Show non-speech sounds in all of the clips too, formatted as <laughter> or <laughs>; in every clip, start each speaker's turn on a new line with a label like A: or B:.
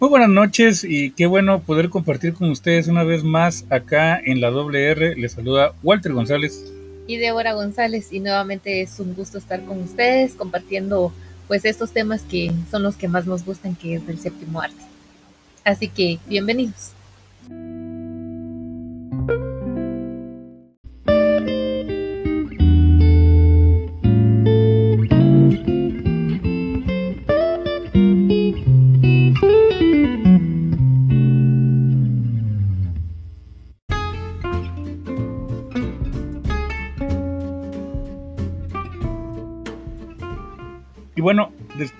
A: Muy buenas noches y qué bueno poder compartir con ustedes una vez más acá en la WR. Les saluda Walter González.
B: Y Débora González y nuevamente es un gusto estar con ustedes compartiendo pues estos temas que son los que más nos gustan que es del séptimo arte. Así que bienvenidos.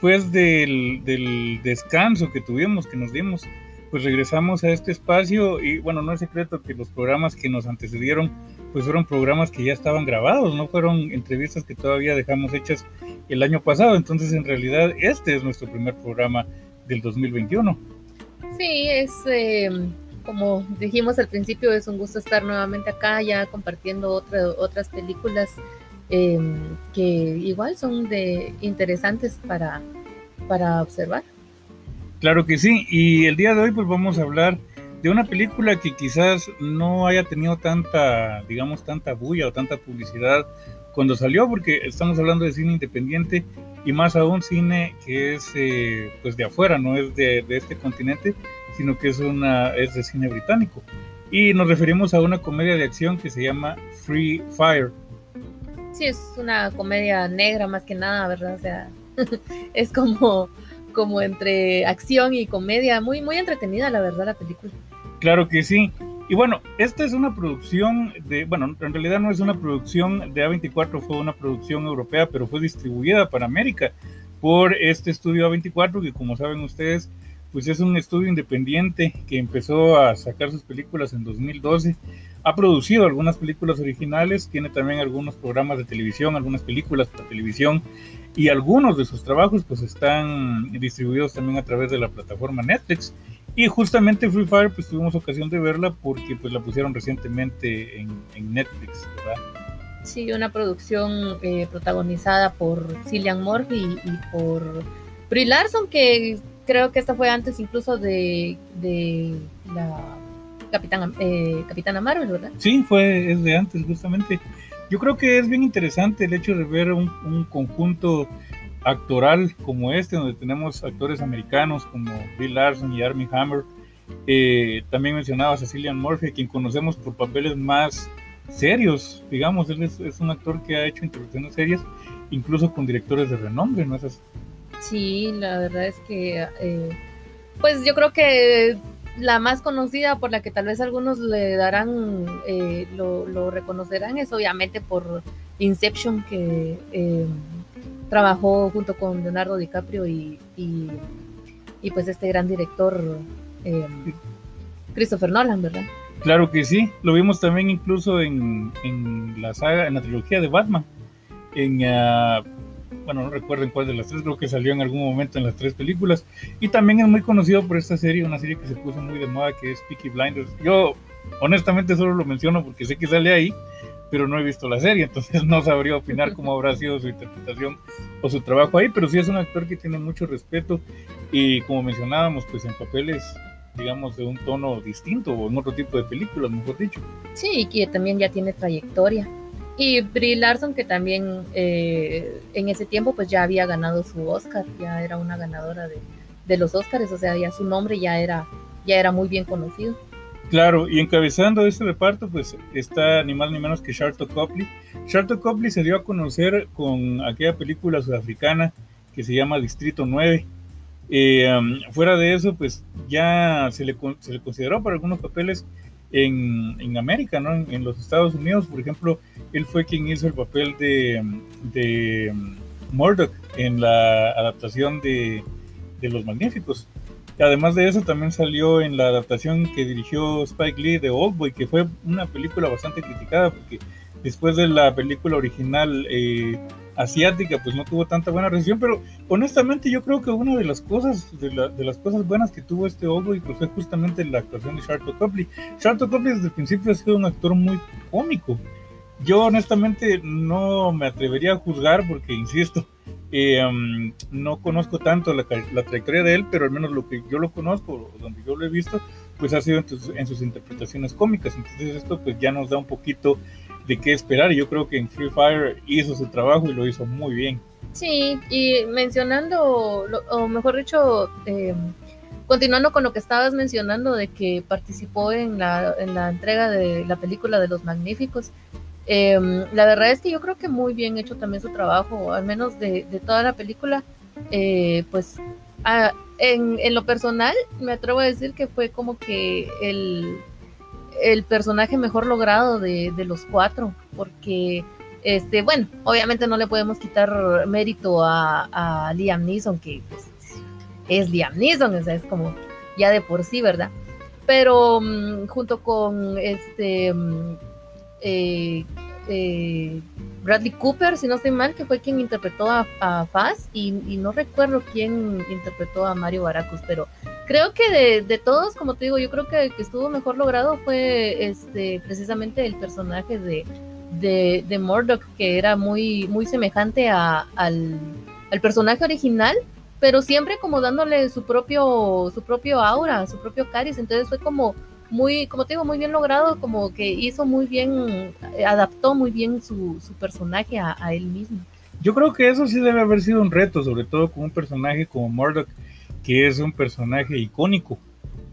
A: Después del, descanso que tuvimos, que nos dimos, pues regresamos a este espacio y bueno, no es secreto que los programas que nos antecedieron pues fueron programas que ya estaban grabados, no fueron entrevistas que todavía dejamos hechas el año pasado, entonces en realidad este es nuestro primer programa del 2021.
B: Sí, es em, como dijimos al principio, es un gusto estar nuevamente acá ya compartiendo otras películas Em, que igual son de interesantes para, para observar.
A: Claro que sí, y el día de hoy pues vamos a hablar de una película que quizás no haya tenido tanta, digamos, tanta bulla o tanta publicidad cuando salió, porque estamos hablando de cine independiente y más aún cine que es eh, pues de afuera, no es de, de, este continente, sino que es, una, es de cine británico. Y nos referimos a una comedia de acción que se llama Free Fire
B: es una comedia negra más que nada, ¿verdad? O sea, <laughs> es como, como entre acción y comedia, muy, muy entretenida, la verdad, la película.
A: Claro que sí. Y bueno, esta es una producción de, bueno, en realidad no es una producción de A24, fue una producción europea, pero fue distribuida para América por este estudio A24, que como saben ustedes, pues es un estudio independiente que empezó a sacar sus películas en 2012 ha producido algunas películas originales, tiene también algunos programas de televisión, algunas películas para televisión y algunos de sus trabajos pues están distribuidos también a través de la plataforma Netflix. Y justamente Free Fire pues tuvimos ocasión de verla porque pues la pusieron recientemente en, Netflix, ¿verdad?
B: Sí, una producción eh, protagonizada por Cillian Murphy y, por Brie Larson, que creo que esta fue antes incluso de, de la Capitán, eh, Capitana Marvel, ¿verdad?
A: Sí, fue, es de antes, justamente. Yo creo que es bien interesante el hecho de ver un, conjunto actoral como este, donde tenemos actores americanos como Bill Larson y Armie Hammer. Eh, también mencionaba a Cecilia Murphy, quien conocemos por papeles más serios, digamos, él es, un actor que ha hecho introducciones serias, incluso con directores de renombre, ¿no es así?
B: Sí, la verdad es que, eh, pues yo creo que la más conocida por la que tal vez algunos le darán, eh, lo, reconocerán, es obviamente por Inception, que eh, trabajó junto con Leonardo DiCaprio y, y, pues este gran director eh, Christopher Nolan, ¿verdad?
A: Claro que sí, lo vimos también incluso en, en la saga, en la trilogía de Batman, en uh, bueno, no recuerdo en cuál de las tres, creo que salió en algún momento en las tres películas. Y también es muy conocido por esta serie, una serie que se puso muy de moda, que es Peaky Blinders. Yo honestamente solo lo menciono porque sé que sale ahí, pero no he visto la serie, entonces <laughs> no sabría opinar cómo habrá sido su interpretación o su trabajo ahí, pero sí es un actor que tiene mucho respeto y como mencionábamos, pues en papeles digamos, de un tono distinto o en otro tipo de películas, mejor dicho.
B: Sí, que también ya tiene trayectoria. Y Brie Larson, que también eh, en ese tiempo pues ya había ganado su Oscar, ya era una ganadora de, de, los Oscars, o sea, ya su nombre ya era, ya era muy bien conocido.
A: Claro, y encabezando este reparto pues está ni más ni menos que Charlton Copley. Charlton Copley se dio a conocer con aquella película sudafricana que se llama Distrito 9. Eh, um, fuera de eso, pues ya se le, se le consideró para algunos papeles en, en América, ¿no? En, los Estados Unidos, por ejemplo, él fue quien hizo el papel de, de Murdoch en la adaptación de, de Los Magníficos. Además de eso, también salió en la adaptación que dirigió Spike Lee de Oldboy, que fue una película bastante criticada, porque después de la película original eh, asiática, pues no tuvo tanta buena recepción, pero honestamente yo creo que una de las cosas, de, las cosas buenas que tuvo este y pues fue justamente la actuación de Charlton Copley. Charlton Copley desde el principio ha sido un actor muy cómico. Yo honestamente no me atrevería a juzgar porque, insisto, Eh, um, no conozco tanto la, trayectoria de él, pero al menos lo que yo lo conozco, donde yo lo he visto, pues ha sido en, en, sus interpretaciones cómicas. Entonces esto pues ya nos da un poquito de qué esperar. Y yo creo que en Free Fire hizo su trabajo y lo hizo muy bien.
B: Sí, y mencionando, o mejor dicho, eh, continuando con lo que estabas mencionando de que participó en la, en la entrega de la película de Los Magníficos, Em, la verdad es que yo creo que muy bien hecho también su trabajo, al menos de, toda la película. Eh, pues en, lo personal me atrevo a decir que fue como que el, el personaje mejor logrado de, los cuatro, porque, este, bueno, obviamente no le podemos quitar mérito a, Liam Neeson, que pues, es Liam Neeson, o sea, es como ya de por sí, ¿verdad? Pero mm, junto con este mm, eh, eh, Bradley Cooper, si no estoy mal, que fue quien interpretó a, Faz, y, no recuerdo quién interpretó a Mario Baracus, pero creo que de, todos, como te digo, yo creo que el que estuvo mejor logrado fue este precisamente el personaje de, de, de Murdoch, que era muy, muy semejante al, al personaje original, pero siempre como dándole su propio, su propio aura, su propio cariz, entonces fue como muy, como te digo, muy bien logrado, como que hizo muy bien, adaptó muy bien su, su personaje a, él mismo.
A: Yo creo que eso sí debe haber sido un reto, sobre todo con un personaje como Murdoch, que es un personaje icónico,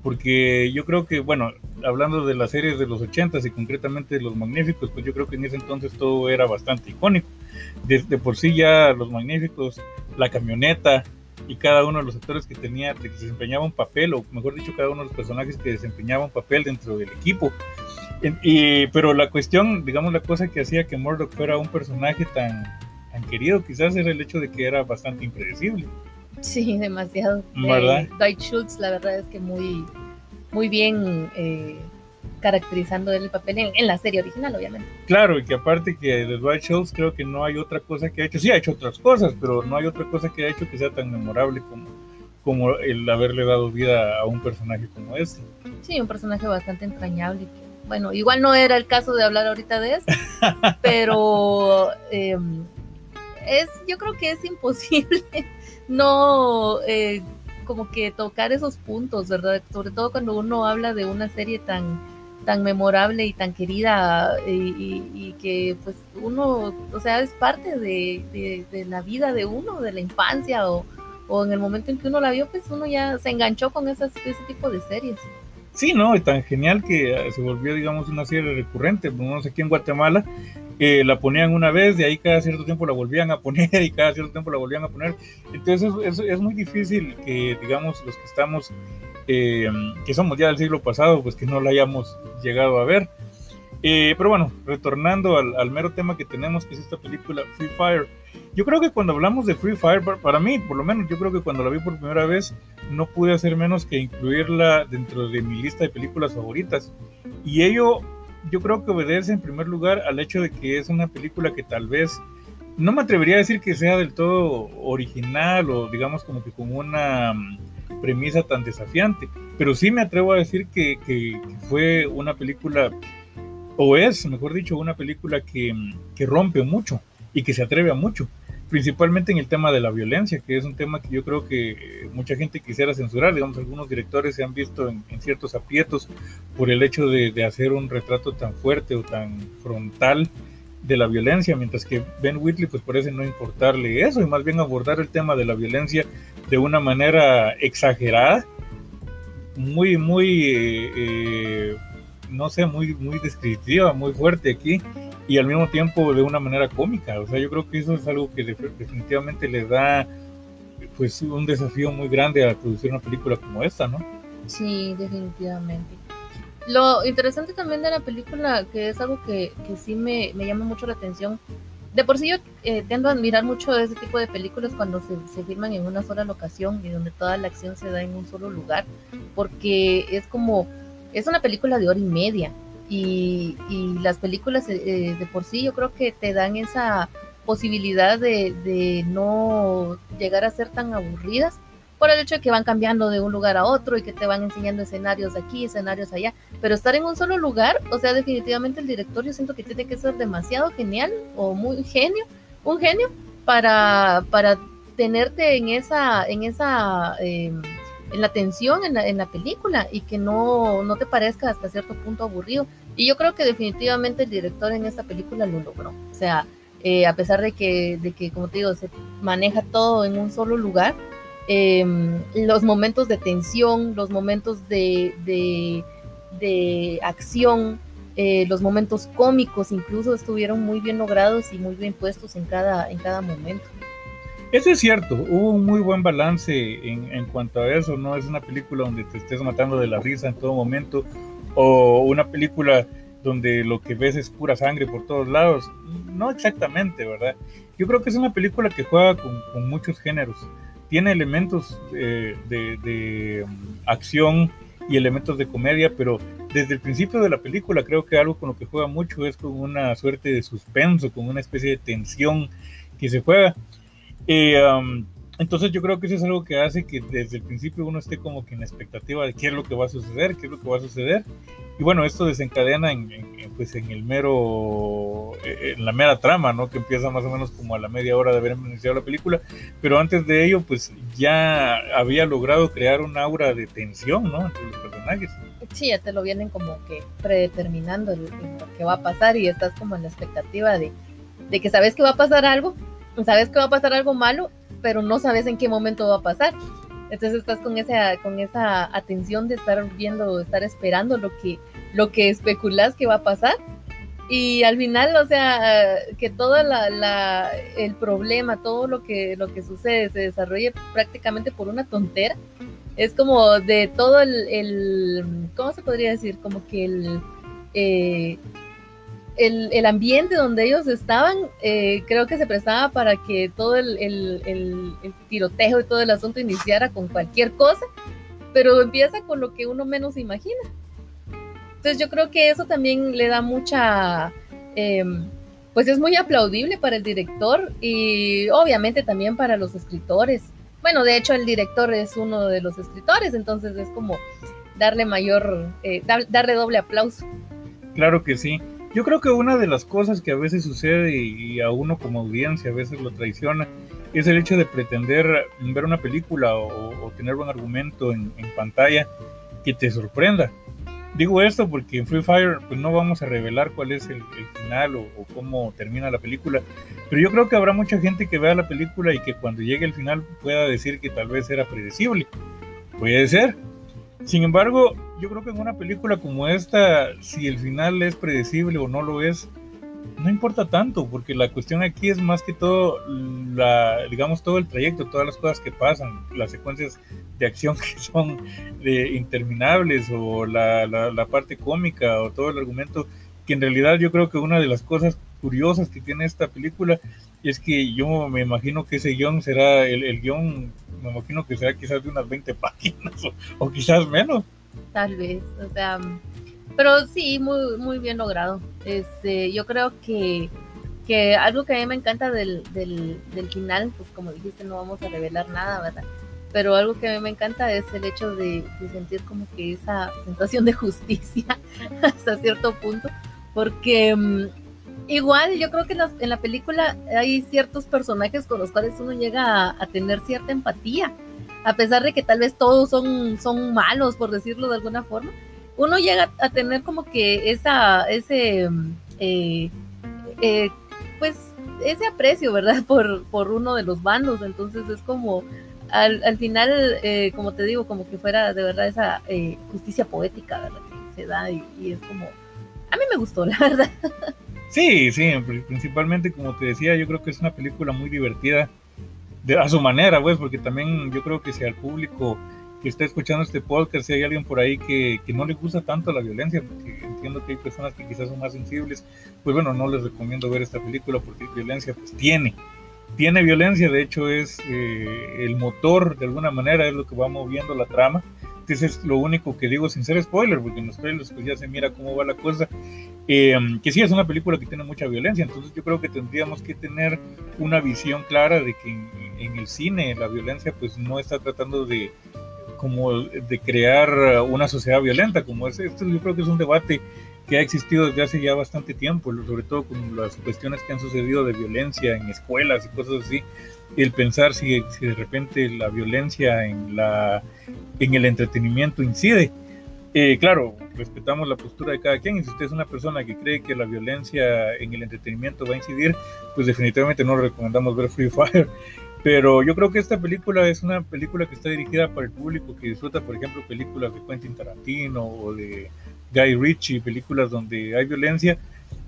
A: porque yo creo que, bueno, hablando de las series de los ochentas y concretamente de los Magníficos, pues yo creo que en ese entonces todo era bastante icónico. Desde por sí ya los Magníficos, la camioneta, y cada uno de los actores que tenía, que desempeñaba un papel, o mejor dicho, cada uno de los personajes que desempeñaba un papel dentro del equipo. Y, pero la cuestión, digamos, la cosa que hacía que Murdoch fuera un personaje tan, tan querido, quizás era el hecho de que era bastante impredecible.
B: Sí, demasiado. ¿Verdad? Eh, Dwight Schultz, la verdad es que muy, muy bien eh, caracterizando el papel en, la serie original, obviamente.
A: Claro, y que aparte que de Dwight Schultz creo que no hay otra cosa que ha hecho, sí ha hecho otras cosas, pero no hay otra cosa que ha hecho que sea tan memorable como, como el haberle dado vida a un personaje como este.
B: Sí, un personaje bastante entrañable. bueno, igual no era el caso de hablar ahorita de eso, <laughs> pero em, es, yo creo que es imposible no eh, como que tocar esos puntos, ¿verdad? Sobre todo cuando uno habla de una serie tan tan memorable y tan querida y, que pues uno, o sea, es parte de, la vida de uno, de la infancia o, o, en el momento en que uno la vio, pues uno ya se enganchó con esas, ese tipo de series.
A: Sí, no, y tan genial que se volvió, digamos, una serie recurrente. No sé aquí en Guatemala eh, la ponían una vez, de ahí cada cierto tiempo la volvían a poner <laughs> y cada cierto tiempo la volvían a poner. Entonces es, es muy difícil que, digamos, los que estamos eh, que somos ya del siglo pasado, pues que no la hayamos llegado a ver. Eh, pero bueno, retornando al, mero tema que tenemos, que es esta película Free Fire. Yo creo que cuando hablamos de Free Fire, para, mí, por lo menos, yo creo que cuando la vi por primera vez, no pude hacer menos que incluirla dentro de mi lista de películas favoritas. Y ello, yo creo que obedece en primer lugar al hecho de que es una película que tal vez, no me atrevería a decir que sea del todo original o digamos como que con una premisa tan desafiante. Pero sí me atrevo a decir que, fue una película, o es, mejor dicho, una película que, rompe mucho y que se atreve a mucho, principalmente en el tema de la violencia, que es un tema que yo creo que mucha gente quisiera censurar. Digamos, algunos directores se han visto en, ciertos aprietos por el hecho de, de, hacer un retrato tan fuerte o tan frontal de la violencia, mientras que Ben Whitley pues parece no importarle eso y más bien abordar el tema de la violencia de una manera exagerada, muy, muy, eh, eh, no sé, muy, muy descriptiva, muy fuerte aquí y al mismo tiempo de una manera cómica. O sea, yo creo que eso es algo que definitivamente le da pues un desafío muy grande a producir una película como esta, ¿no?
B: Sí, definitivamente. Lo interesante también de la película, que es algo que, que sí me, me, llama mucho la atención, de por sí yo eh, tiendo a admirar mucho ese tipo de películas cuando se, se, filman en una sola locación y donde toda la acción se da en un solo lugar, porque es como, es una película de hora y media y, y las películas eh, de por sí yo creo que te dan esa posibilidad de, de no llegar a ser tan aburridas por el hecho de que van cambiando de un lugar a otro y que te van enseñando escenarios aquí, escenarios allá, pero estar en un solo lugar, o sea, definitivamente el director yo siento que tiene que ser demasiado genial o muy genio, un genio, para, para tenerte en esa, en esa, em, en la tensión en la, película y que no, no te parezca hasta cierto punto aburrido. Y yo creo que definitivamente el director en esta película lo logró. O sea, eh, a pesar de que, de que, como te digo, se maneja todo en un solo lugar, em, los momentos de tensión, los momentos de, de, de acción, eh, los momentos cómicos incluso estuvieron muy bien logrados y muy bien puestos en cada, en cada momento.
A: Eso es cierto, hubo un muy buen balance en, cuanto a eso, no es una película donde te estés matando de la risa en todo momento o una película donde lo que ves es pura sangre por todos lados, no exactamente, ¿verdad? Yo creo que es una película que juega con, muchos géneros, tiene elementos eh, de, de um, acción y elementos de comedia, pero desde el principio de la película creo que algo con lo que juega mucho es con una suerte de suspenso, con una especie de tensión que se juega. Eh, um, entonces yo creo que eso es algo que hace que desde el principio uno esté como que en expectativa de qué es lo que va a suceder, qué es lo que va a suceder. Y bueno, esto desencadena en, en, pues en el mero, eh, en la mera trama, ¿no? Que empieza más o menos como a la media hora de haber iniciado la película. Pero antes de ello, pues ya había logrado crear un aura de tensión, ¿no? Entre los personajes.
B: Sí, ya te lo vienen como que predeterminando lo que va a pasar y estás como en la expectativa de, de que sabes que va a pasar algo, sabes que va a pasar algo malo, pero no sabes en qué momento va a pasar. Entonces estás con esa, con esa atención de estar viendo, estar esperando lo que, lo que especulas que va a pasar. Y al final, o sea, que todo la, la, el problema, todo lo que, lo que sucede se desarrolle prácticamente por una tontera. Es como de todo el, el ¿cómo se podría decir? Como que el, eh, el, el, ambiente donde ellos estaban, eh, creo que se prestaba para que todo el, el, el, tiroteo y todo el asunto iniciara con cualquier cosa, pero empieza con lo que uno menos imagina. Entonces yo creo que eso también le da mucha, eh, pues es muy aplaudible para el director y obviamente también para los escritores. Bueno, de hecho el director es uno de los escritores, entonces es como darle mayor, eh, darle doble aplauso.
A: Claro que sí. Yo creo que una de las cosas que a veces sucede y a uno como audiencia a veces lo traiciona es el hecho de pretender ver una película o, o tener un argumento en, en, pantalla que te sorprenda. Digo esto porque en Free Fire pues no vamos a revelar cuál es el, el final o, o, cómo termina la película, pero yo creo que habrá mucha gente que vea la película y que cuando llegue el final pueda decir que tal vez era predecible. Puede ser, sin embargo, yo creo que en una película como esta, si el final es predecible o no lo es, no importa tanto, porque la cuestión aquí es más que todo, la, digamos, todo el trayecto, todas las cosas que pasan, las secuencias de acción <laughs> que son de interminables, o la, parte cómica, o todo el argumento, que en realidad yo creo que una de las cosas curiosas que tiene esta película es que yo me imagino que ese guion será, el, guion me imagino que será quizás de unas 20 páginas <laughs> o, quizás menos.
B: Tal vez, o sea, pero sí, muy, muy bien logrado. Este, yo creo que, que algo que a mí me encanta del, del, del final, pues como dijiste, no vamos a revelar nada, ¿verdad? Pero algo que a mí me encanta es el hecho de, sentir como que esa sensación de justicia <laughs> hasta cierto punto, porque um, igual yo creo que en la, en la, película hay ciertos personajes con los cuales uno llega a, a, tener cierta empatía, a pesar de que tal vez todos son, son malos, por decirlo de alguna forma, uno llega a tener como que esa, ese, eh, eh, pues, ese aprecio, ¿verdad? <laughs> Por, por uno de los bandos, entonces es como, al, al final, eh, como te digo, como que fuera de verdad esa eh, justicia poética, ¿verdad? Que se da y, y es como, a mí me gustó, <laughs> la verdad.
A: Sí, sí, principalmente como te decía, yo creo que es una película muy divertida de, a su manera, pues, porque también yo creo que si al público que está escuchando este podcast, si hay alguien por ahí que, que, no le gusta tanto la violencia, porque entiendo que hay personas que quizás son más sensibles, pues bueno, no les recomiendo ver esta película porque violencia pues tiene, tiene violencia, de hecho es eh, el motor de alguna manera, es lo que va moviendo la trama. Entonces es lo único que digo sin ser spoiler, porque en los trailers pues ya se mira cómo va la cosa. Eh, que sí es una película que tiene mucha violencia, entonces yo creo que tendríamos que tener una visión clara de que en, en el cine la violencia pues no está tratando de como de crear una sociedad violenta, como es esto yo creo que es un debate que ha existido desde hace ya bastante tiempo, sobre todo con las cuestiones que han sucedido de violencia en escuelas y cosas así, el pensar si, de repente la violencia en, la, en el entretenimiento incide. Eh, claro, respetamos la postura de cada quien y si usted es una persona que cree que la violencia en el entretenimiento va a incidir, pues definitivamente no recomendamos ver Free Fire. Pero yo creo que esta película es una película que está dirigida para el público que disfruta, por ejemplo, películas de Quentin Tarantino o de Guy Ritchie, películas donde hay violencia,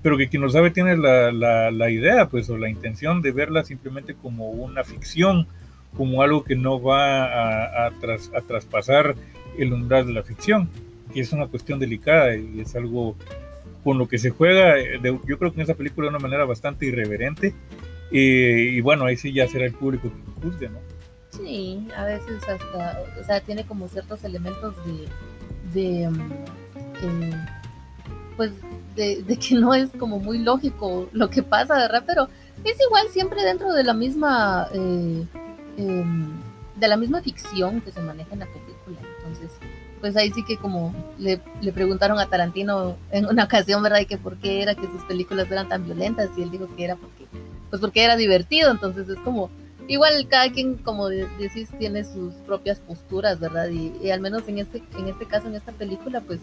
A: pero que quien lo sabe tiene la, la, idea, pues, o la intención de verla simplemente como una ficción, como algo que no va a, a, tras, a traspasar el umbral de la ficción, que es una cuestión delicada y es algo con lo que se juega, yo creo que en esa película de una manera bastante irreverente, y bueno, ahí sí ya será el público que juzgue, ¿no?
B: Sí, a veces hasta, o sea, tiene como ciertos elementos de, de mm, pues de, que no es como muy lógico lo que pasa, ¿verdad? Pero es igual siempre dentro de la misma eh, em, de la misma ficción que se maneja en la película. Entonces, pues ahí sí que como le, le, preguntaron a Tarantino en una ocasión, ¿verdad? Y que por qué era que sus películas eran tan violentas y él dijo que era porque, pues porque era divertido. Entonces es como, igual cada quien, como decís, tiene sus propias posturas, ¿verdad? Y, y, al menos en este, en este caso, en esta película, pues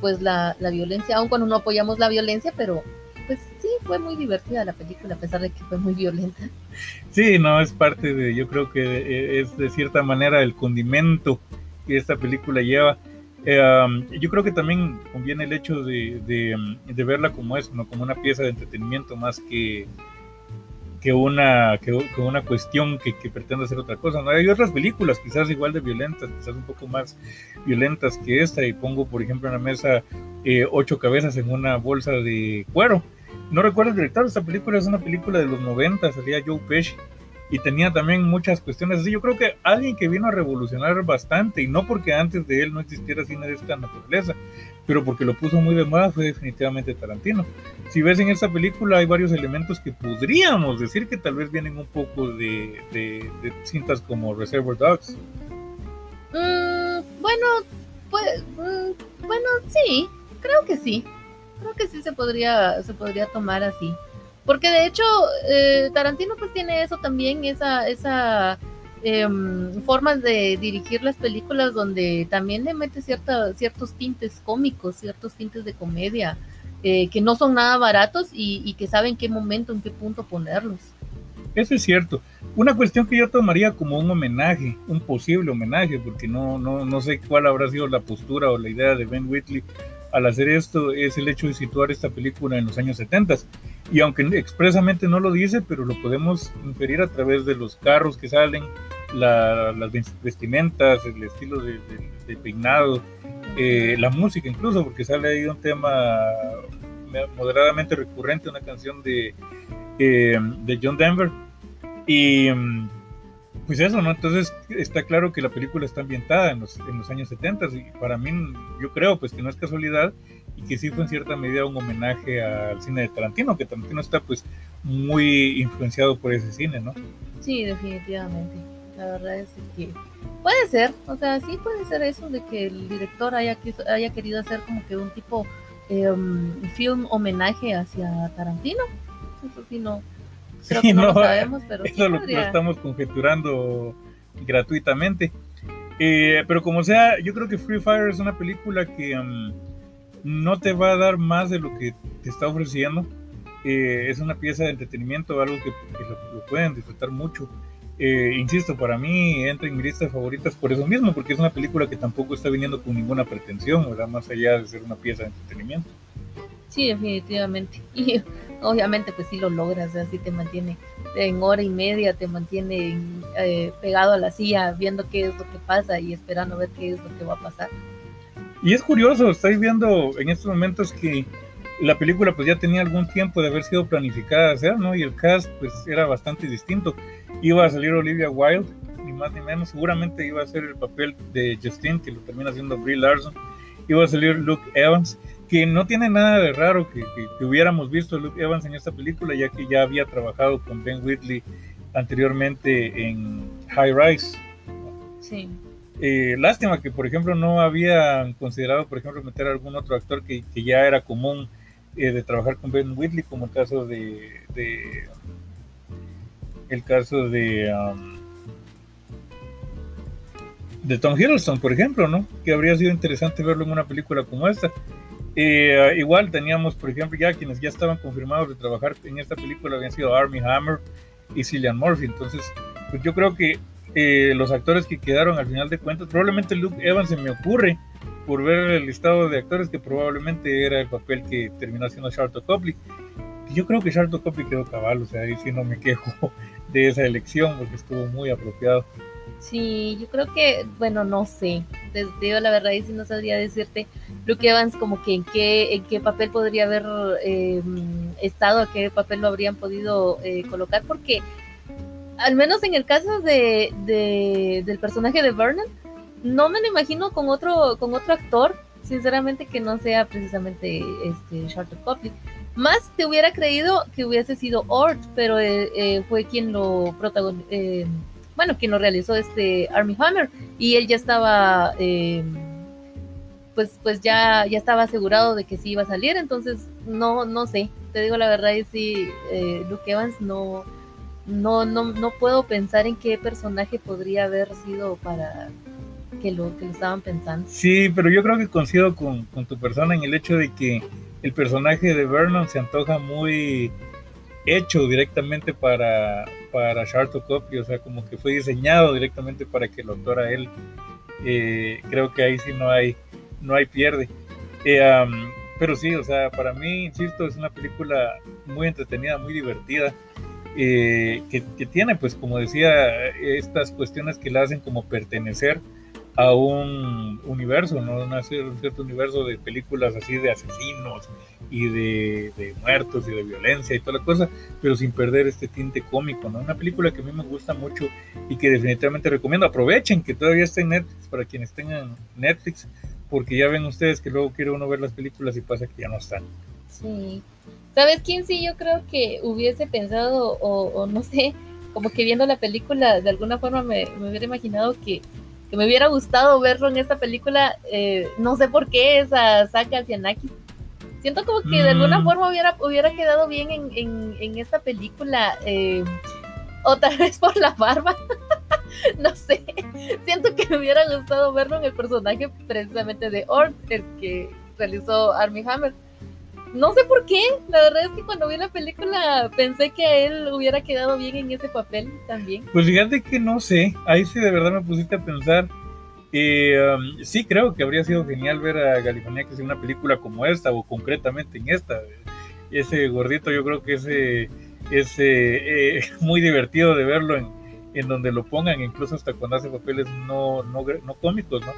B: pues la, la violencia, aun cuando no apoyamos la violencia, pero pues sí, fue muy divertida la película, a pesar de que fue muy violenta.
A: Sí, no, es parte de, yo creo que eh, es de cierta manera el condimento que esta película lleva. Eh, yo creo que también conviene el hecho de, de, de, verla como es, ¿no? como una pieza de entretenimiento más que, que una, que, una cuestión que, que, pretende hacer otra cosa. ¿no? Hay otras películas quizás igual de violentas, quizás un poco más violentas que esta, y pongo por ejemplo en la mesa eh, ocho cabezas en una bolsa de cuero. No recuerdo el director, esta película es una película de los 90, salía Joe Pesci y tenía también muchas cuestiones así. Yo creo que alguien que vino a revolucionar bastante, y no porque antes de él no existiera cine de esta naturaleza, pero porque lo puso muy de moda fue definitivamente Tarantino. Si ves en esta película hay varios elementos que podríamos decir que tal vez vienen un poco de, de, cintas como Reservoir Dogs.
B: Mm, bueno, pues, mm, bueno, sí, creo que sí. Creo que sí se podría, se podría tomar así. Porque de hecho, eh, Tarantino pues tiene eso también, esa, esa em, formas de dirigir las películas donde también le mete ciertos tintes cómicos, ciertos tintes de comedia, eh, que no son nada baratos y, y que saben qué momento, en qué punto ponerlos.
A: Eso es cierto. Una cuestión que yo tomaría como un homenaje, un posible homenaje, porque no, no, no sé cuál habrá sido la postura o la idea de Ben Whitley al hacer esto, es el hecho de situar esta película en los años 70. Y aunque expresamente no lo dice, pero lo podemos inferir a través de los carros que salen, las vestimentas, el estilo de, peinado, eh, la música incluso, porque sale ahí un tema moderadamente recurrente, una canción de, eh, de John Denver. Y pues eso, ¿no? Entonces está claro que la película está ambientada en los, en los años 70 y para mí yo creo pues que no es casualidad y que sí fue en cierta medida un homenaje al cine de Tarantino, que Tarantino está pues muy influenciado por ese cine, ¿no?
B: Sí, definitivamente. La verdad es que puede ser, o sea, sí puede ser eso de que el director haya, haya querido hacer como que un tipo eh, film homenaje hacia Tarantino. Eso sí, no, sí, no, lo sabemos, pero
A: eso lo, estamos conjeturando gratuitamente. Eh, pero como sea, yo creo que Free Fire es una película que um, no te va a dar más de lo que te está ofreciendo. Eh, es una pieza de entretenimiento, algo que, lo, pueden disfrutar mucho. Eh, insisto, para mí entra en mi lista de favoritas por eso mismo, porque es una película que tampoco está viniendo con ninguna pretensión, ¿verdad? Más allá de ser una pieza de entretenimiento.
B: Sí, definitivamente. <laughs> Y obviamente pues sí lo logras, así te mantiene en hora y media, te mantiene eh, pegado a la silla viendo qué es lo que pasa y esperando ver qué es lo que va a pasar.
A: Y es curioso, estáis viendo en estos momentos que la película pues ya tenía algún tiempo de haber sido planificada hacer, ¿no? Y el cast pues era bastante distinto. Iba a salir Olivia Wilde, ni más ni menos, seguramente iba a ser el papel de Justin, que lo termina haciendo Brie Larson. Iba a salir Luke Evans que no tiene nada de raro que, hubiéramos visto a Luke Evans en esta película, ya que ya había trabajado con Ben Whitley anteriormente en High Rise.
B: Sí.
A: Eh, lástima que, por ejemplo, no habían considerado, por ejemplo, meter a algún otro actor que, ya era común eh, de trabajar con Ben Whitley, como el caso de, el caso de um, Tom Hiddleston, por ejemplo, ¿no? Que habría sido interesante verlo en una película como esta. Eh, igual teníamos, por ejemplo, ya quienes ya estaban confirmados de trabajar en esta película habían sido Army Hammer y Cillian Murphy. Entonces, pues yo creo que eh, los actores que quedaron al final de cuentas, probablemente Luke Evans se me ocurre por ver el listado de actores que probablemente era el papel que terminó haciendo Charlton Copley. Yo creo que Charlton Copley quedó cabal, o sea, ahí sí no me quejo <laughs> de esa elección porque estuvo muy apropiado.
B: Sí, yo creo que, bueno, no sé, digo la verdad y si no sabría decirte, Luke Evans como que en qué, en qué papel podría haber eh, estado, a qué papel lo habrían podido eh, colocar, porque al menos en el caso de, del personaje de Vernon, no me lo imagino con otro, con otro actor, sinceramente que no sea precisamente este Charlotte Copley. Más te hubiera creído que hubiese sido Ort, pero eh, fue quien lo protagonizó bueno, quien lo realizó este Army Hammer, y él ya estaba, eh, pues, pues ya, ya estaba asegurado de que sí iba a salir, entonces no, no sé, te digo la verdad, y sí, eh, Luke Evans no, no, no, no puedo pensar en qué personaje podría haber sido para que lo que estaban pensando.
A: Sí, pero yo creo que coincido con, tu persona en el hecho de que el personaje de Vernon se antoja muy hecho directamente para, para Charlton Copley, o sea, como que fue diseñado directamente para que lo actuara él. Eh, creo que ahí sí no hay, no hay pierde. Eh, pero sí, o sea, para mí, insisto, es una película muy entretenida, muy divertida, eh, que, tiene, pues, como decía, estas cuestiones que la hacen como pertenecer a un universo, ¿no? Un cierto universo de películas así de asesinos y de, muertos y de violencia y toda la cosa, pero sin perder este tinte cómico, ¿no? Una película que a mí me gusta mucho y que definitivamente recomiendo. Aprovechen que todavía está en Netflix para quienes tengan Netflix, porque ya ven ustedes que luego quiere uno ver las películas y pasa que ya no están.
B: Sí. ¿Sabes quién sí yo creo que hubiese pensado o, no sé, como que viendo la película de alguna forma me hubiera imaginado que que me hubiera gustado verlo en esta película, eh, no sé por qué, esa Saka Alfianakis. Siento como que de alguna mm. forma hubiera, hubiera quedado bien en, en, esta película, eh, o tal <laughs> vez por la barba, <laughs> no sé. Siento que me hubiera gustado verlo en el personaje precisamente de Ort, el que realizó Army Hammer no sé por qué, la verdad es que cuando vi la película pensé que él hubiera quedado bien en ese papel también.
A: Pues fíjate que no sé, ahí sí de verdad me pusiste a pensar. Eh, um, sí creo que habría sido genial ver a Galifianakis que en una película como esta o concretamente en esta. Ese gordito yo creo que es eh, <laughs> muy divertido de verlo en, donde lo pongan, incluso hasta cuando hace papeles no, no cómicos, ¿no?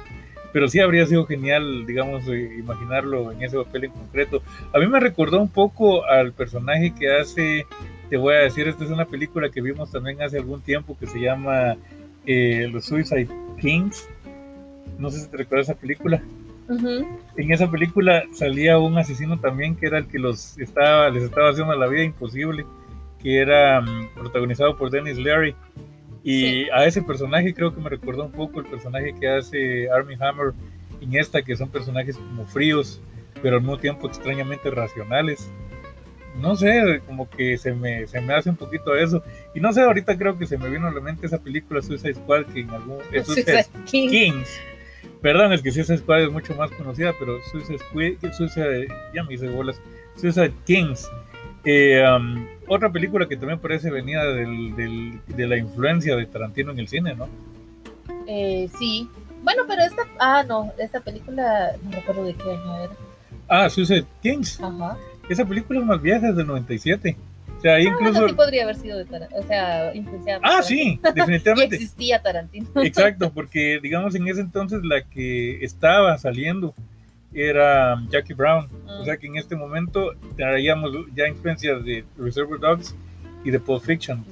A: Pero sí habría sido genial, digamos, eh, imaginarlo en ese papel en concreto. A mí me recordó un poco al personaje que hace, te voy a decir, esta es una película que vimos también hace algún tiempo que se llama eh, Los Suicide Kings. No sé si te recuerdas esa película. En esa película salía un asesino también que era el que los estaba, les estaba haciendo la vida imposible, que era mm, protagonizado por Dennis Leary. Y a ese personaje creo que me recordó un poco el personaje que hace Army Hammer en esta, que son personajes como fríos, pero al mismo tiempo extrañamente racionales. No sé, como que se me, se me hace un poquito eso. Y no sé, ahorita creo que se me vino a la mente esa película Suicide Squad, que en algún... Suicide Kings. Perdón, es que Suicide Squad es mucho más conocida, pero Suicide Squad, Suicide, ya me hice bolas, Suicide Kings eh, otra película que también parece venida del, de la influencia de Tarantino en el cine, ¿no?
B: Eh, sí. Bueno, pero esta, ah, no, esta película, no recuerdo de qué año era.
A: Ah, Suicide Kings. Ajá. Esa película es más vieja, es del 97. O sea, ahí ah, incluso...
B: sí podría haber sido de Tarantino, o sea, influenciada.
A: Ah, sí, <laughs> definitivamente.
B: existía Tarantino.
A: Exacto, porque digamos en ese entonces la que estaba saliendo era Jackie Brown. O ah. sea que en este momento traíamos ya influencias de Reservoir Dogs y de Pulp Fiction.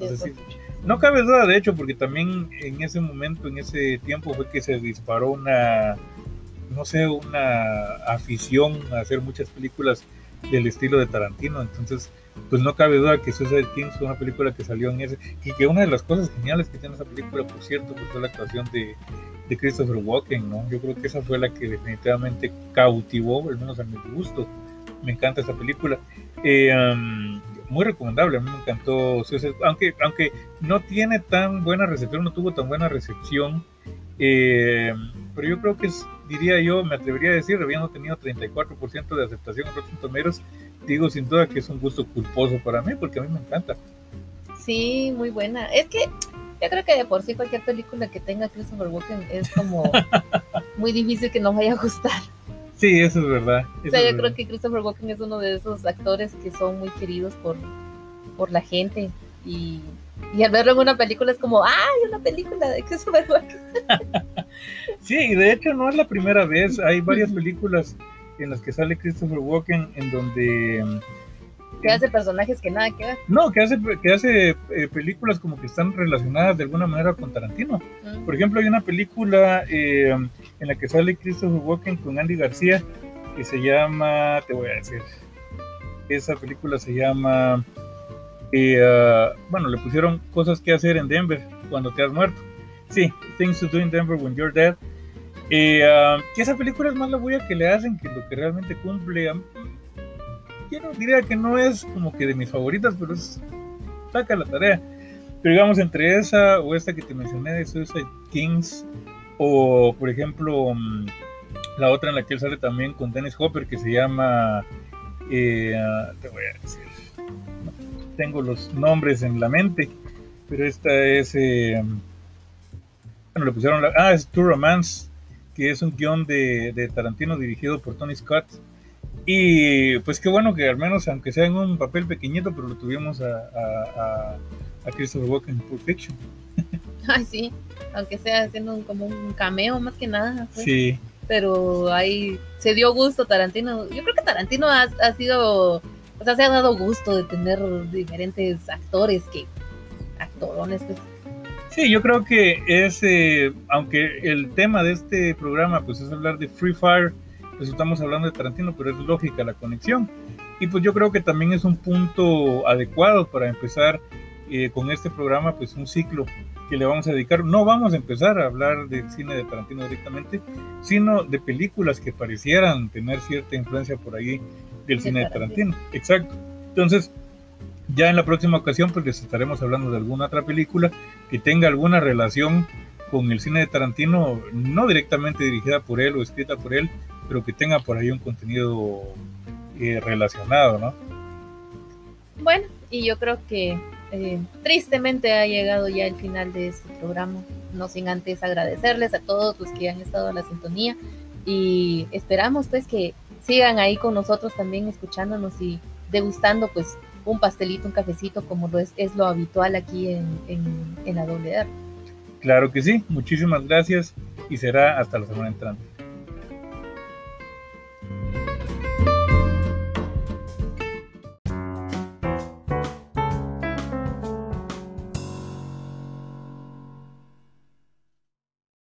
A: no cabe duda, de hecho, porque también en ese momento, en ese tiempo, fue que se disparó una, no sé, una afición a hacer muchas películas del estilo de Tarantino. Entonces, pues no cabe duda que Suicide Kings fue una película que salió en ese. Y que una de las cosas geniales que tiene esa película, por cierto, pues fue la actuación de, de Christopher Walken, ¿no? Yo creo que esa fue la que definitivamente cautivó, al menos a mi gusto. Me encanta esa película. Eh, muy recomendable, a mí me encantó, aunque, aunque no tiene tan buena recepción, no tuvo tan buena recepción, eh, pero yo creo que diría yo, me atrevería a decir, habiendo tenido 34% de aceptación en Rotten Tomatoes, digo sin duda que es un gusto culposo para mí, porque a mí me encanta.
B: Sí, muy buena. Es que yo creo que de por sí cualquier película que tenga Christopher Walken es como <laughs> muy difícil que no vaya a gustar.
A: Sí, eso es verdad.
B: o sea, yo creo que Christopher Walken es uno de esos actores que son muy queridos por, por la gente y, y al verlo en una película es como, ¡ay, una película de Christopher Walken! <laughs>
A: sí, y de hecho no es la primera vez, hay varias <laughs> películas en las que sale Christopher Walken en donde
B: que hace personajes que nada que ver.
A: No, que hace, que hace eh, películas como que están relacionadas de alguna manera con Tarantino. Mm. Por ejemplo, hay una película eh, en la que sale Christopher Walken con Andy García que se llama, te voy a decir, esa película se llama, eh, ah, bueno, le pusieron cosas que hacer en Denver cuando te has muerto. Sí, Things to Do in Denver When You're Dead. Ah, que esa película es más la bulla que le hacen que lo que realmente cumple yo diría que no es como que de mis favoritas, pero es, saca la tarea. Pero digamos, entre esa o esta que te mencioné de Suicide Kings, o por ejemplo, mm, la otra en la que él sale también con Dennis Hopper, que se llama, eh, te voy a decir, tengo los nombres en la mente, pero esta es, eh, bueno, le pusieron la, ah, es True Romance, que es un guion de, de Tarantino dirigido por Tony Scott y pues qué bueno que al menos, aunque sea en un papel pequeñito, pero lo tuvimos a, a, a Christopher Walken en Pulp Fiction. <laughs>
B: Ay, sí, aunque sea haciendo como un cameo más que nada.
A: Pues. Sí.
B: Pero ahí se dio gusto Tarantino. Yo creo que Tarantino ha, ha sido, o sea, se ha dado gusto de tener diferentes actores que, actorones, pues.
A: Sí, yo creo que es, eh, aunque el tema de este programa pues es hablar de Free Fire, pues estamos hablando de Tarantino, pero es lógica la conexión. Y pues yo creo que también es un punto adecuado para empezar eh, con este programa, pues un ciclo que le vamos a dedicar. No vamos a empezar a hablar del cine de Tarantino directamente, sino de películas que parecieran tener cierta influencia por ahí del cine de Tarantino. Exacto. Entonces, ya en la próxima ocasión, pues les estaremos hablando de alguna otra película que tenga alguna relación con el cine de Tarantino, no directamente dirigida por él o escrita por él, pero que tenga por ahí un contenido eh, relacionado, ¿no?
B: Bueno, y yo creo que eh, tristemente ha llegado ya el final de este programa, no sin antes agradecerles a todos los que han estado en la sintonía y esperamos pues que sigan ahí con nosotros también escuchándonos y degustando pues un pastelito, un cafecito como lo es, es lo habitual aquí en, en, en la WR.
A: Claro que sí, muchísimas gracias y será hasta la semana entrante.